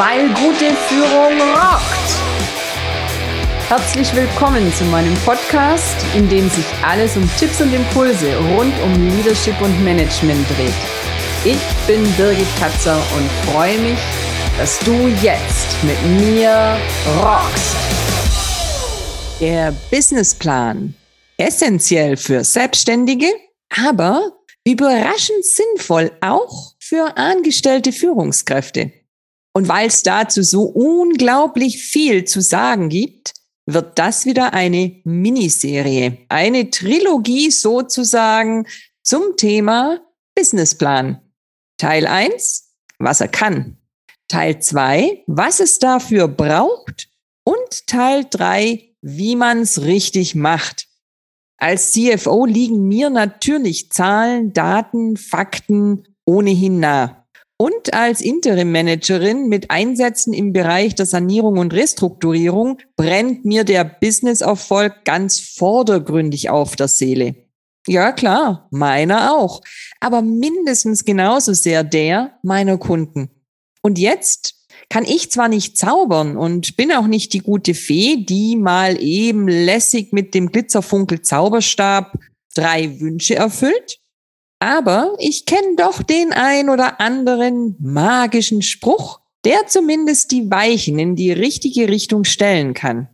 weil gute Führung rockt. Herzlich willkommen zu meinem Podcast, in dem sich alles um Tipps und Impulse rund um Leadership und Management dreht. Ich bin Birgit Katzer und freue mich, dass du jetzt mit mir rockst. Der Businessplan. Essentiell für Selbstständige, aber überraschend sinnvoll auch für angestellte Führungskräfte. Und weil es dazu so unglaublich viel zu sagen gibt, wird das wieder eine Miniserie, eine Trilogie sozusagen zum Thema Businessplan. Teil 1, was er kann. Teil 2, was es dafür braucht. Und Teil 3, wie man es richtig macht. Als CFO liegen mir natürlich Zahlen, Daten, Fakten ohnehin nah. Und als Interim-Managerin mit Einsätzen im Bereich der Sanierung und Restrukturierung brennt mir der Business-Erfolg ganz vordergründig auf der Seele. Ja klar, meiner auch, aber mindestens genauso sehr der meiner Kunden. Und jetzt kann ich zwar nicht zaubern und bin auch nicht die gute Fee, die mal eben lässig mit dem Glitzerfunkel Zauberstab drei Wünsche erfüllt, aber ich kenne doch den ein oder anderen magischen Spruch, der zumindest die Weichen in die richtige Richtung stellen kann.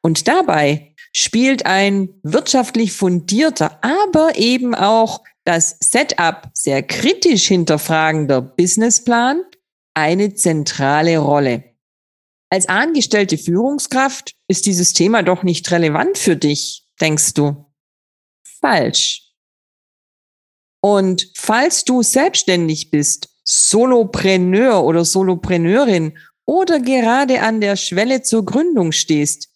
Und dabei spielt ein wirtschaftlich fundierter, aber eben auch das Setup sehr kritisch hinterfragender Businessplan eine zentrale Rolle. Als angestellte Führungskraft ist dieses Thema doch nicht relevant für dich, denkst du? Falsch. Und falls du selbstständig bist, Solopreneur oder Solopreneurin oder gerade an der Schwelle zur Gründung stehst,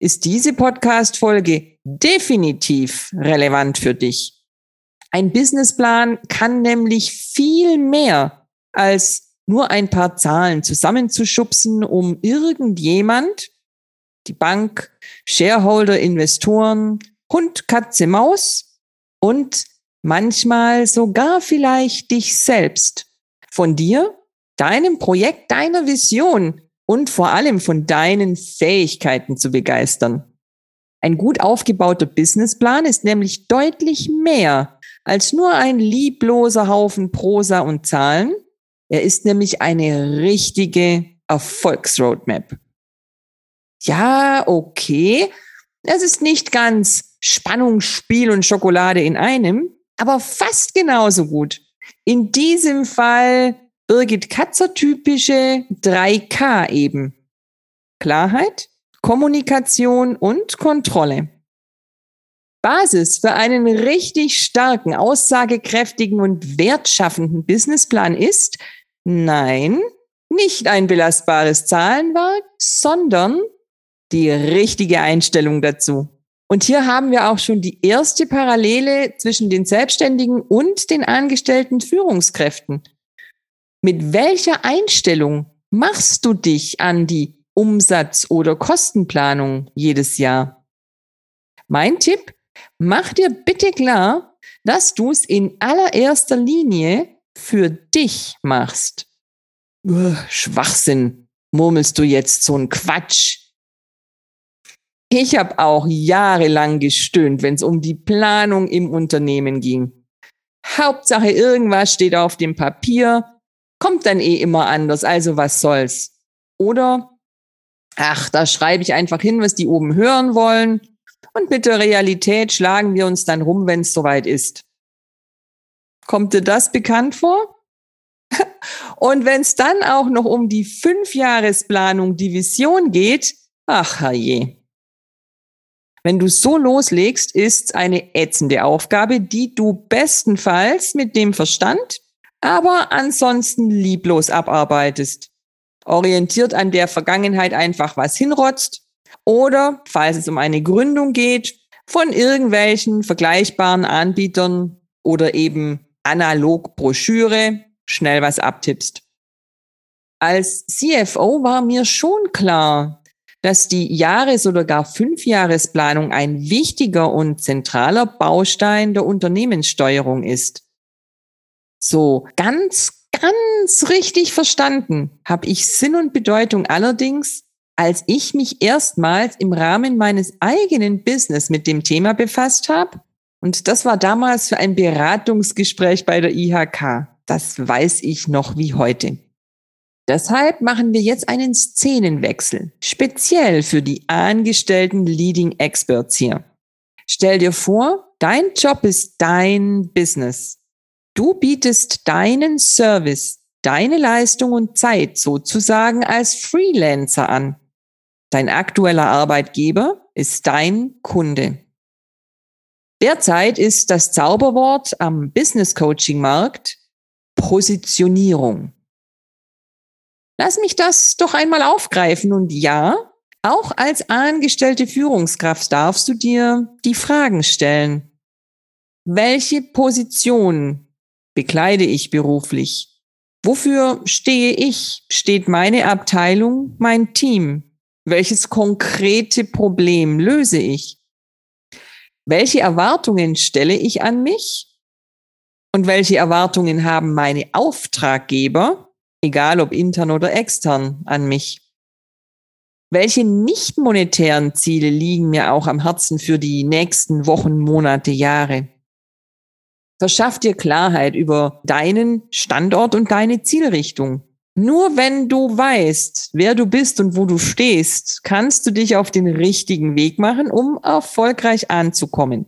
ist diese Podcast-Folge definitiv relevant für dich. Ein Businessplan kann nämlich viel mehr als nur ein paar Zahlen zusammenzuschubsen, um irgendjemand, die Bank, Shareholder, Investoren, Hund, Katze, Maus und manchmal sogar vielleicht dich selbst, von dir, deinem Projekt, deiner Vision und vor allem von deinen Fähigkeiten zu begeistern. Ein gut aufgebauter Businessplan ist nämlich deutlich mehr als nur ein liebloser Haufen Prosa und Zahlen. Er ist nämlich eine richtige Erfolgsroadmap. Ja, okay. Es ist nicht ganz Spannung, Spiel und Schokolade in einem, aber fast genauso gut. In diesem Fall Birgit Katzer typische 3K eben. Klarheit, Kommunikation und Kontrolle. Basis für einen richtig starken, aussagekräftigen und wertschaffenden Businessplan ist, nein, nicht ein belastbares Zahlenwerk, sondern die richtige Einstellung dazu. Und hier haben wir auch schon die erste Parallele zwischen den Selbstständigen und den angestellten Führungskräften. Mit welcher Einstellung machst du dich an die Umsatz- oder Kostenplanung jedes Jahr? Mein Tipp, mach dir bitte klar, dass du es in allererster Linie für dich machst. Schwachsinn, murmelst du jetzt so ein Quatsch. Ich habe auch jahrelang gestöhnt, wenn es um die Planung im Unternehmen ging. Hauptsache, irgendwas steht auf dem Papier, kommt dann eh immer anders, also was soll's. Oder, ach, da schreibe ich einfach hin, was die oben hören wollen, und mit der Realität schlagen wir uns dann rum, wenn es soweit ist. Kommt dir das bekannt vor? und wenn es dann auch noch um die Fünfjahresplanung, die Vision geht, ach herrje. Wenn du so loslegst, ist eine ätzende Aufgabe, die du bestenfalls mit dem Verstand, aber ansonsten lieblos abarbeitest. Orientiert an der Vergangenheit einfach was hinrotzt oder, falls es um eine Gründung geht, von irgendwelchen vergleichbaren Anbietern oder eben analog Broschüre schnell was abtippst. Als CFO war mir schon klar, dass die Jahres- oder gar Fünfjahresplanung ein wichtiger und zentraler Baustein der Unternehmenssteuerung ist. So ganz ganz richtig verstanden habe ich Sinn und Bedeutung allerdings, als ich mich erstmals im Rahmen meines eigenen Business mit dem Thema befasst habe. Und das war damals für ein Beratungsgespräch bei der IHK. Das weiß ich noch wie heute. Deshalb machen wir jetzt einen Szenenwechsel, speziell für die angestellten Leading Experts hier. Stell dir vor, dein Job ist dein Business. Du bietest deinen Service, deine Leistung und Zeit sozusagen als Freelancer an. Dein aktueller Arbeitgeber ist dein Kunde. Derzeit ist das Zauberwort am Business Coaching Markt Positionierung. Lass mich das doch einmal aufgreifen und ja, auch als angestellte Führungskraft darfst du dir die Fragen stellen. Welche Position bekleide ich beruflich? Wofür stehe ich? Steht meine Abteilung, mein Team? Welches konkrete Problem löse ich? Welche Erwartungen stelle ich an mich? Und welche Erwartungen haben meine Auftraggeber, egal ob intern oder extern, an mich? Welche nicht monetären Ziele liegen mir auch am Herzen für die nächsten Wochen, Monate, Jahre? Verschaff dir Klarheit über deinen Standort und deine Zielrichtung. Nur wenn du weißt, wer du bist und wo du stehst, kannst du dich auf den richtigen Weg machen, um erfolgreich anzukommen.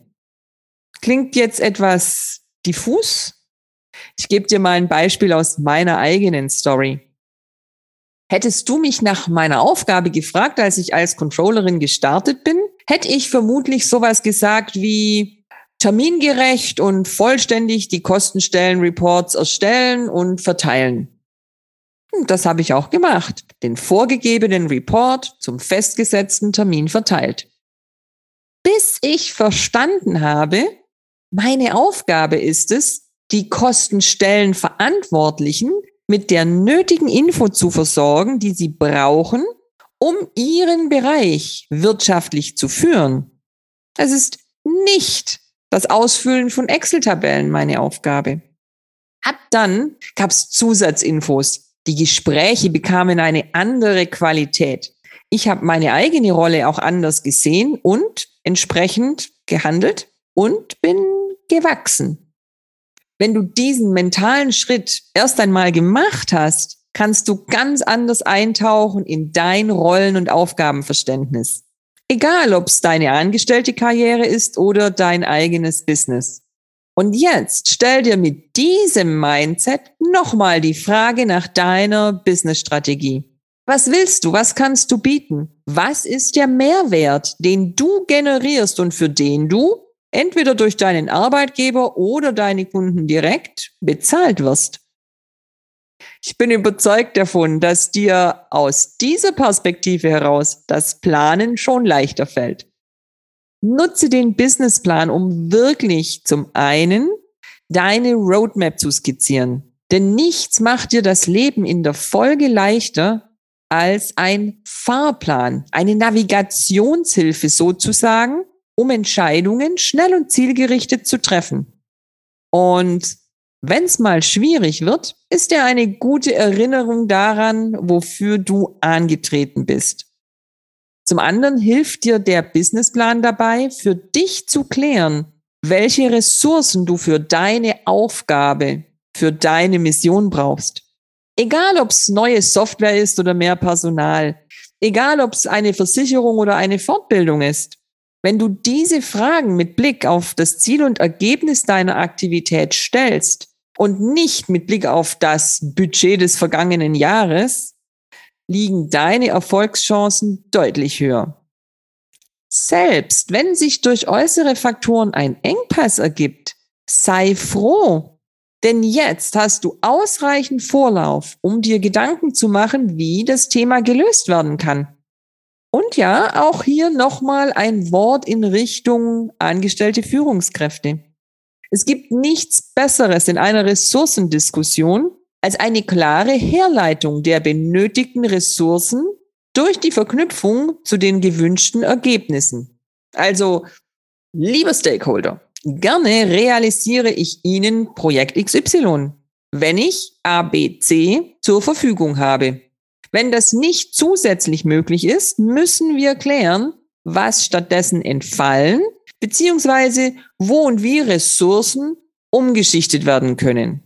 Klingt jetzt etwas diffus? Ich gebe dir mal ein Beispiel aus meiner eigenen Story. Hättest du mich nach meiner Aufgabe gefragt, als ich als Controllerin gestartet bin, hätte ich vermutlich sowas gesagt wie, termingerecht und vollständig die Kostenstellenreports erstellen und verteilen. Und das habe ich auch gemacht, den vorgegebenen Report zum festgesetzten Termin verteilt. Bis ich verstanden habe, meine Aufgabe ist es, die Kostenstellenverantwortlichen mit der nötigen Info zu versorgen, die sie brauchen, um ihren Bereich wirtschaftlich zu führen. Es ist nicht das Ausfüllen von Excel-Tabellen meine Aufgabe. Ab dann gab es Zusatzinfos. Die Gespräche bekamen eine andere Qualität. Ich habe meine eigene Rolle auch anders gesehen und entsprechend gehandelt und bin gewachsen. Wenn du diesen mentalen Schritt erst einmal gemacht hast, kannst du ganz anders eintauchen in dein Rollen- und Aufgabenverständnis. Egal, ob es deine angestellte Karriere ist oder dein eigenes Business. Und jetzt stell dir mit diesem Mindset nochmal die Frage nach deiner Businessstrategie. Was willst du? Was kannst du bieten? Was ist der Mehrwert, den du generierst und für den du entweder durch deinen Arbeitgeber oder deine Kunden direkt bezahlt wirst? Ich bin überzeugt davon, dass dir aus dieser Perspektive heraus das Planen schon leichter fällt. Nutze den Businessplan, um wirklich zum einen deine Roadmap zu skizzieren. Denn nichts macht dir das Leben in der Folge leichter als ein Fahrplan, eine Navigationshilfe sozusagen, um Entscheidungen schnell und zielgerichtet zu treffen. Und wenn es mal schwierig wird, ist er eine gute Erinnerung daran, wofür du angetreten bist. Zum anderen hilft dir der Businessplan dabei, für dich zu klären, welche Ressourcen du für deine Aufgabe, für deine Mission brauchst. Egal, ob es neue Software ist oder mehr Personal, egal, ob es eine Versicherung oder eine Fortbildung ist. Wenn du diese Fragen mit Blick auf das Ziel und Ergebnis deiner Aktivität stellst, und nicht mit Blick auf das Budget des vergangenen Jahres, liegen deine Erfolgschancen deutlich höher. Selbst wenn sich durch äußere Faktoren ein Engpass ergibt, sei froh, denn jetzt hast du ausreichend Vorlauf, um dir Gedanken zu machen, wie das Thema gelöst werden kann. Und ja, auch hier nochmal ein Wort in Richtung angestellte Führungskräfte. Es gibt nichts Besseres in einer Ressourcendiskussion als eine klare Herleitung der benötigten Ressourcen durch die Verknüpfung zu den gewünschten Ergebnissen. Also, liebe Stakeholder, gerne realisiere ich Ihnen Projekt XY. wenn ich ABC zur Verfügung habe. Wenn das nicht zusätzlich möglich ist, müssen wir klären, was stattdessen entfallen, beziehungsweise wo und wie Ressourcen umgeschichtet werden können.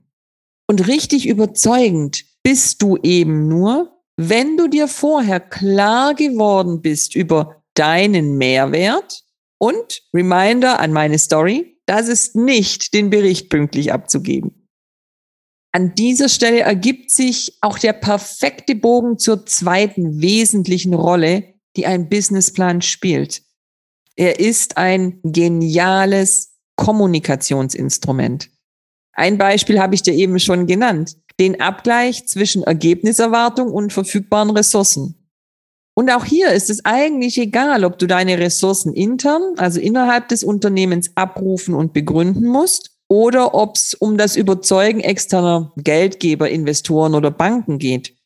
Und richtig überzeugend bist du eben nur, wenn du dir vorher klar geworden bist über deinen Mehrwert und Reminder an meine Story, das ist nicht den Bericht pünktlich abzugeben. An dieser Stelle ergibt sich auch der perfekte Bogen zur zweiten wesentlichen Rolle, die ein Businessplan spielt. Er ist ein geniales Kommunikationsinstrument. Ein Beispiel habe ich dir eben schon genannt. Den Abgleich zwischen Ergebniserwartung und verfügbaren Ressourcen. Und auch hier ist es eigentlich egal, ob du deine Ressourcen intern, also innerhalb des Unternehmens abrufen und begründen musst, oder ob es um das Überzeugen externer Geldgeber, Investoren oder Banken geht.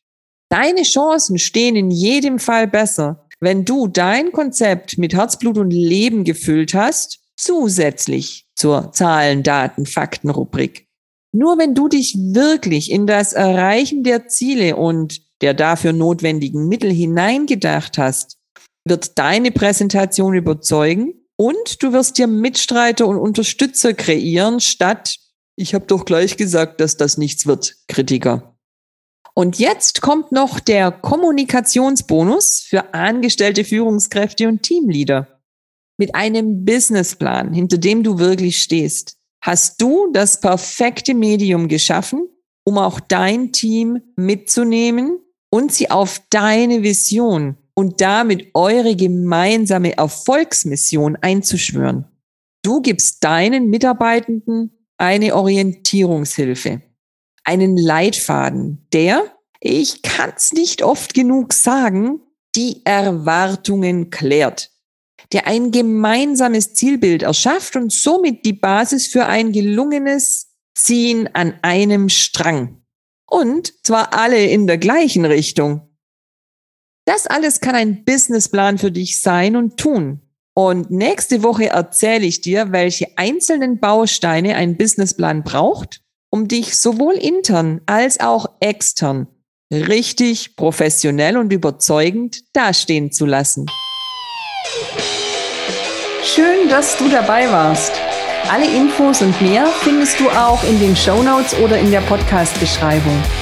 Deine Chancen stehen in jedem Fall besser, wenn du dein Konzept mit Herzblut und Leben gefüllt hast, zusätzlich zur Zahlen, Daten, Fakten Rubrik. Nur wenn du dich wirklich in das Erreichen der Ziele und der dafür notwendigen Mittel hineingedacht hast, wird deine Präsentation überzeugen und du wirst dir Mitstreiter und Unterstützer kreieren, statt, ich habe doch gleich gesagt, dass das nichts wird, Kritiker. Und jetzt kommt noch der Kommunikationsbonus für angestellte Führungskräfte und Teamleader. Mit einem Businessplan, hinter dem du wirklich stehst, hast du das perfekte Medium geschaffen, um auch dein Team mitzunehmen und sie auf deine Vision und damit eure gemeinsame Erfolgsmission einzuschwören. Du gibst deinen Mitarbeitenden eine Orientierungshilfe, einen Leitfaden, der, ich kann es nicht oft genug sagen, die Erwartungen klärt, der ein gemeinsames Zielbild erschafft und somit die Basis für ein gelungenes Ziehen an einem Strang. Und zwar alle in der gleichen Richtung. Das alles kann ein Businessplan für dich sein und tun. Und nächste Woche erzähle ich dir, welche einzelnen Bausteine ein Businessplan braucht, um dich sowohl intern als auch extern richtig professionell und überzeugend dastehen zu lassen. Schön, dass du dabei warst. Alle Infos und mehr findest du auch in den Show Notes oder in der Podcast-Beschreibung.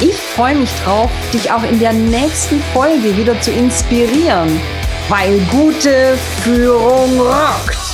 Ich freue mich drauf, dich auch in der nächsten Folge wieder zu inspirieren, weil gute Führung rockt.